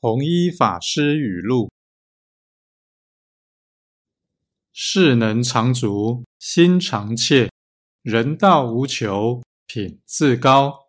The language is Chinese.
弘一法师语录：事能常足，心常切，人道无求，品自高。